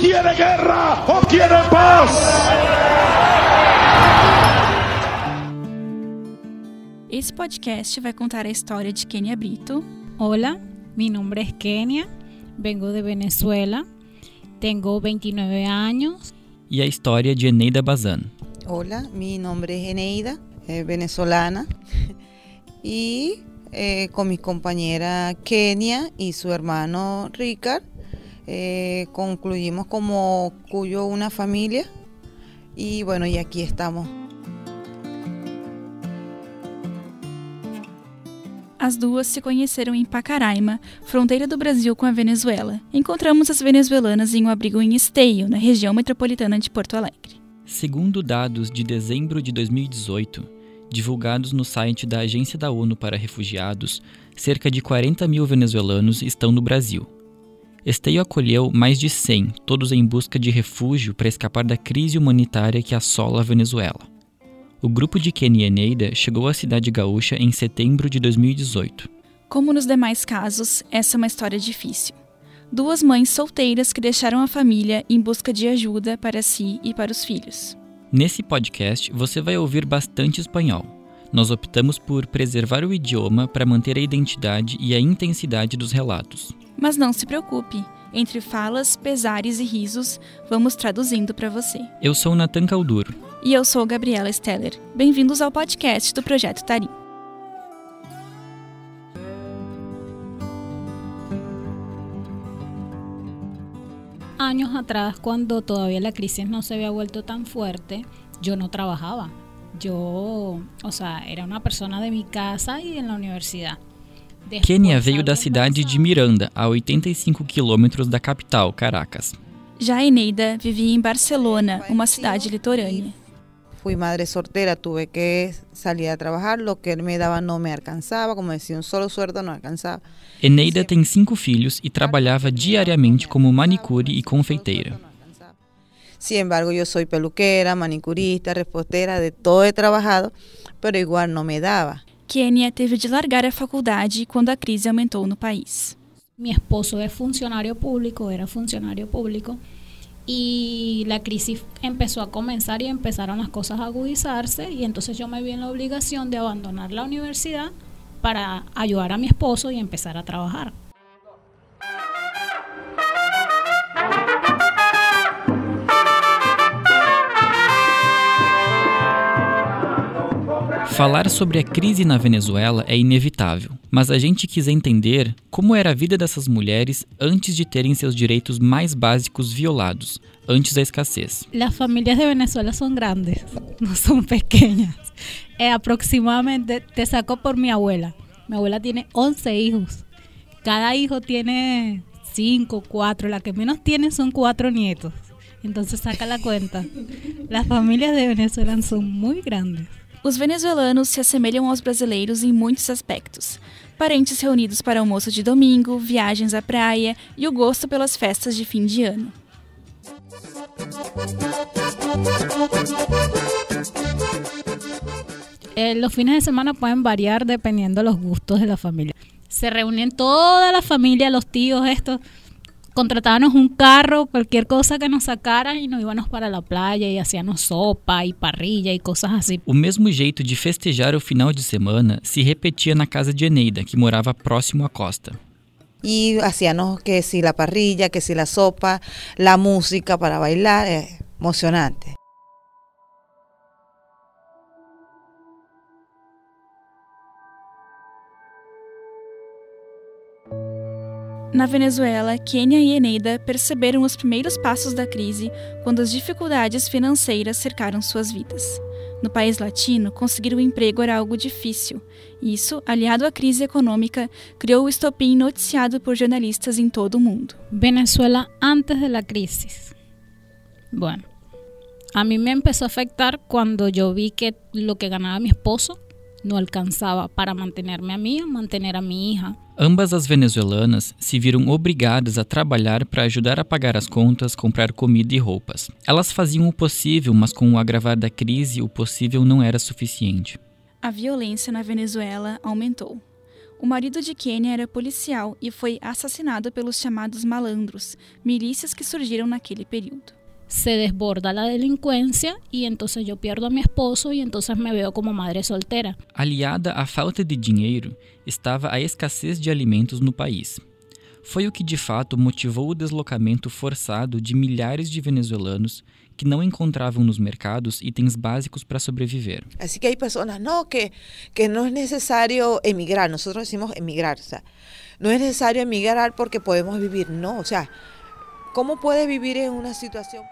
¿Quiere guerra o quiere paz? Esse podcast vai contar a história de Kenia Brito. Hola, mi nombre es Kenia, vengo de Venezuela, tengo 29 años. E a história de Eneida Bazan. Hola, mi nombre es Eneida, eh, venezolana, y eh, con mi compañera Kenia y su hermano Ricard eh, concluimos como Cuyo una familia y bueno, y aquí estamos. As duas se conheceram em Pacaraima, fronteira do Brasil com a Venezuela. Encontramos as venezuelanas em um abrigo em Esteio, na região metropolitana de Porto Alegre. Segundo dados de dezembro de 2018, divulgados no site da Agência da ONU para Refugiados, cerca de 40 mil venezuelanos estão no Brasil. Esteio acolheu mais de 100, todos em busca de refúgio para escapar da crise humanitária que assola a Venezuela. O grupo de Kenny Eneida chegou à cidade gaúcha em setembro de 2018. Como nos demais casos, essa é uma história difícil. Duas mães solteiras que deixaram a família em busca de ajuda para si e para os filhos. Nesse podcast, você vai ouvir bastante espanhol. Nós optamos por preservar o idioma para manter a identidade e a intensidade dos relatos. Mas não se preocupe, entre falas, pesares e risos, vamos traduzindo para você. Eu sou Natan Calduro. E eu sou Gabriela Steller. Bem-vindos ao podcast do Projeto Tarim. Años atrás, cuando todavía la crisis no se había vuelto tan fuerte, yo no trabajaba. Yo, o sea, era una persona de mi casa y en la universidad. Kenia veio da cidade de Miranda, a 85 quilômetros da capital, Caracas. Já a Eneida vivia em Barcelona, uma cidade litorânea. Fui madre soltera, tuve que salir a trabajar, lo que me daba no me alcanzaba, como decía, un solo sueldo no alcanzaba. Eneida tem cinco filhos e trabalhava diariamente como manicure e confeiteira. Sin embargo, yo soy peluquera, manicurista, repostera, de todo he trabajado, pero igual no me daba. Kenia teve de largar a faculdade quando a crise aumentou no país. Mi esposo es funcionario público, era funcionario público, y la crisis empezó a comenzar y empezaron las cosas a agudizarse, y entonces yo me vi en la obligación de abandonar la universidad para ayudar a mi esposo y empezar a trabajar. Falar sobre a crise na Venezuela é inevitável, mas a gente quis entender como era a vida dessas mulheres antes de terem seus direitos mais básicos violados, antes da escassez. Las familias de Venezuela son grandes, no son pequeñas. Eh, aproximadamente, te saco por mi abuela. Mi abuela tiene 11 hijos. Cada hijo tiene 5, 4. La que menos tiene son 4 nietos. Entonces saca la cuenta. Las familias de Venezuela son muy grandes. Os venezuelanos se assemelham aos brasileiros em muitos aspectos. Parentes reunidos para almoço de domingo, viagens à praia e o gosto pelas festas de fim de ano. Eh, los fines de semana pueden variar dependiendo de los gustos familia. Se reúnen toda la familia, los tíos, estos. Contratábamos un carro, cualquier cosa que nos sacaran y nos íbamos para la playa y hacíamos sopa y parrilla y cosas así. O mesmo jeito de festejar o final de semana se repetia na casa de Eneida, que morava próximo à costa. Y hacíamos que si la parrilla, que si la sopa, la música para bailar, eh, emocionante. Na Venezuela, Kenia e Eneida perceberam os primeiros passos da crise quando as dificuldades financeiras cercaram suas vidas. No país latino, conseguir um emprego era algo difícil. Isso, aliado à crise econômica, criou o estopim noticiado por jornalistas em todo o mundo. Venezuela antes de la crisis. Bueno, a mí me empezó a afectar cuando yo vi que lo que ganaba mi esposo no alcanzaba para mantenerme a mí, mantener a mi hija. Ambas as venezuelanas se viram obrigadas a trabalhar para ajudar a pagar as contas, comprar comida e roupas. Elas faziam o possível, mas com o agravar da crise, o possível não era suficiente. A violência na Venezuela aumentou. O marido de Kenya era policial e foi assassinado pelos chamados malandros, milícias que surgiram naquele período. Se desborda la delincuencia y entonces yo pierdo a mi esposo y entonces me veo como madre soltera. Aliada à falta de dinheiro estava a escassez de alimentos no país. Foi o que de fato motivou o deslocamento forçado de milhares de venezuelanos que não encontravam nos mercados itens básicos para sobreviver. Así que hay personas, no, que, que no es necesario emigrar, nosotros decimos emigrar, o sea, no es necesario emigrar porque podemos vivir, no, o sea, ¿cómo puedes vivir en una situación?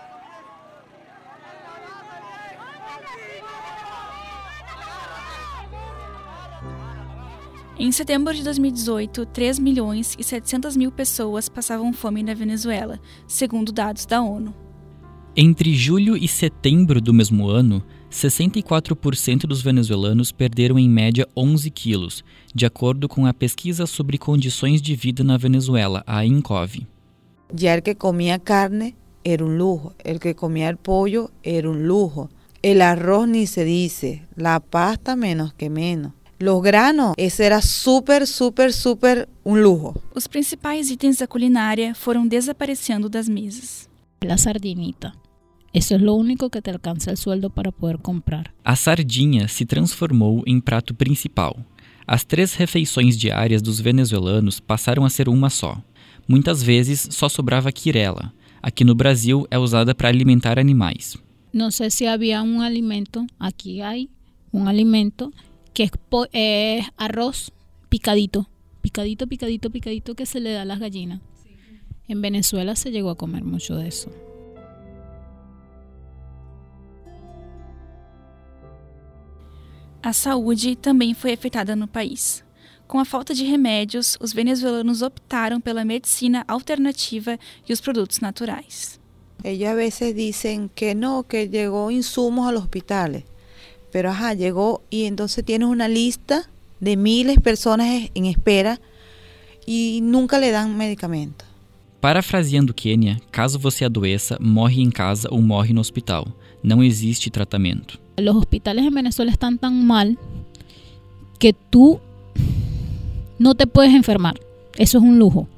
Em setembro de 2018, 3 milhões e 700 mil pessoas passavam fome na Venezuela, segundo dados da ONU. Entre julho e setembro do mesmo ano, 64% dos venezuelanos perderam em média 11 quilos, de acordo com a pesquisa sobre condições de vida na Venezuela, a INCOV. Ya el que comía carne era un lujo, el que comía el pollo era un lujo, el arroz ni se dice, la pasta menos que menos. Los granos, esse era super, super, super um lujo. Os principais itens da culinária foram desaparecendo das mesas. La sardinita. Eso es lo único que te alcanza el sueldo para poder comprar. A sardinha se transformou em prato principal. As três refeições diárias dos venezuelanos passaram a ser uma só. Muitas vezes só sobrava quirela. Aqui no Brasil é usada para alimentar animais. No sé si había un alimento, aquí hay un alimento que es arroz picadito, picadito, picadito, picadito que se le da a las gallinas. En Venezuela se llegó a comer mucho de eso. A saúde também foi afetada no país. Com a falta de remédios, os venezuelanos optaram pela medicina alternativa e os produtos naturais. Ellos a veces dicen que no, que llegó insumos a los hospitales, pero ajá, llegó y entonces tienes una lista de miles de personas en espera y nunca le dan medicamento. Parafraseando Quênia, caso você adoeça, morre em casa ou morre no hospital. Não existe tratamento. Los hospitales en Venezuela están tan mal que tú no te puedes enfermar. Eso es un lujo.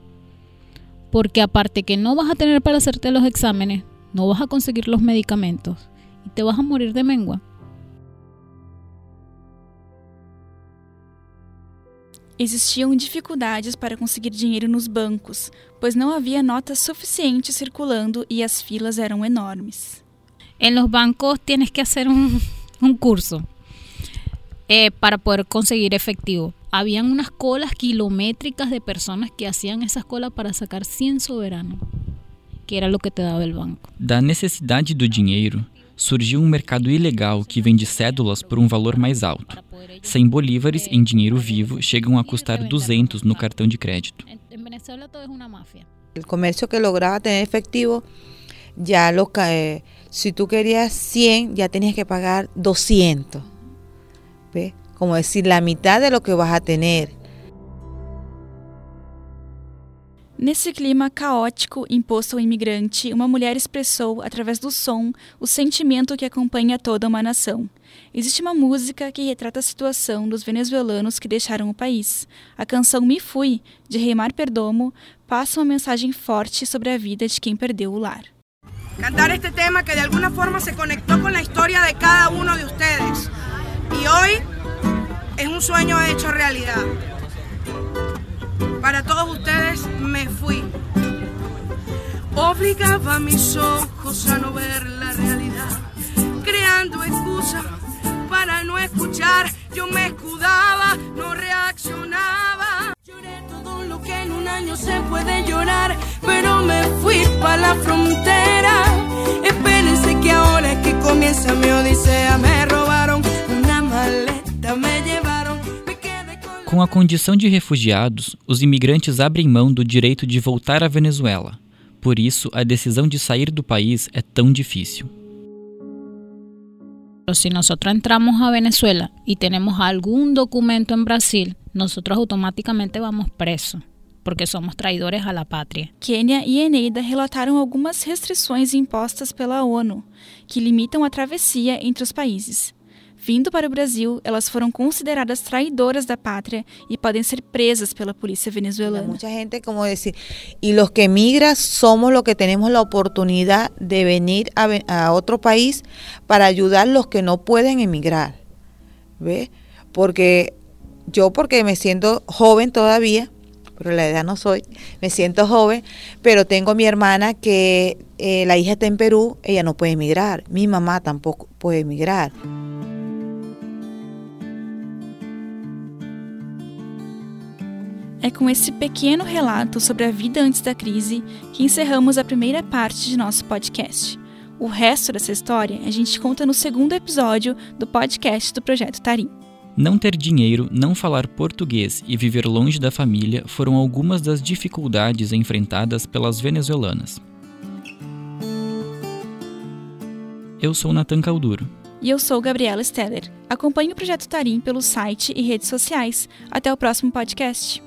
Porque aparte que no vas a tener para hacerte los exámenes, no vas a conseguir los medicamentos y te vas a morir de mengua. Existiam dificuldades para conseguir dinheiro nos bancos, pois não havia notas suficientes circulando e as filas eram enormes. En los bancos tienes que hacer un, un curso eh, para poder conseguir efectivo. Habían unas colas kilométricas de personas que hacían esas colas para sacar 100 soberanos, que era lo que te daba el banco. Da necessidade do dinheiro, surgiu um mercado ilegal que vende cédulas por um valor mais alto. 100 bolívares em dinheiro vivo chegam a custar 200 no cartão de crédito. En, en Venezuela todo es una mafia. El comercio que lograba tener efectivo, ya lo eh, si tú querías 100, ya tenías que pagar 200. ¿Ves? Como decir, la mitad de lo que vas a tener. Nesse clima caótico imposto ao imigrante, uma mulher expressou, através do som, o sentimento que acompanha toda uma nação. Existe uma música que retrata a situação dos venezuelanos que deixaram o país. A canção Me Fui, de Reimar Perdomo, passa uma mensagem forte sobre a vida de quem perdeu o lar. cantar este tema que de alguna forma se conectó con la historia de cada uno de ustedes. Y hoy es un sueño hecho realidad. Para todos ustedes me fui. Obligaba a mis ojos a no ver la realidad, creando excusas para no escuchar. Yo me escudaba, no reaccionaba. Lloré todo lo que en un año se puede llorar, pero me fui para la frontera. Com a condição de refugiados, os imigrantes abrem mão do direito de voltar à Venezuela. Por isso, a decisão de sair do país é tão difícil. Si nosotros entramos a Venezuela y tenemos algún documento en Brasil, nosotros automáticamente vamos presos, porque somos traidores a la patria. Quênia e Eneida relataram algumas restrições impostas pela ONU, que limitam a travessia entre os países. Vindo para o Brasil, elas foram consideradas traidoras da pátria e podem ser presas pela polícia venezuelana. Mucha gente como decir, y los que emigran somos los que tenemos la oportunidad de venir a, a otro país para ayudar a los que no pueden emigrar. ¿Ve? Porque yo porque me siento joven todavía, pero la edad no soy, me siento joven, pero tengo mi hermana que eh, la hija está en Perú, ella no puede emigrar, mi mamá tampoco puede emigrar. É com esse pequeno relato sobre a vida antes da crise que encerramos a primeira parte de nosso podcast. O resto dessa história a gente conta no segundo episódio do podcast do Projeto Tarim. Não ter dinheiro, não falar português e viver longe da família foram algumas das dificuldades enfrentadas pelas venezuelanas. Eu sou Natan Calduro. E eu sou Gabriela Steller. Acompanhe o Projeto Tarim pelo site e redes sociais. Até o próximo podcast.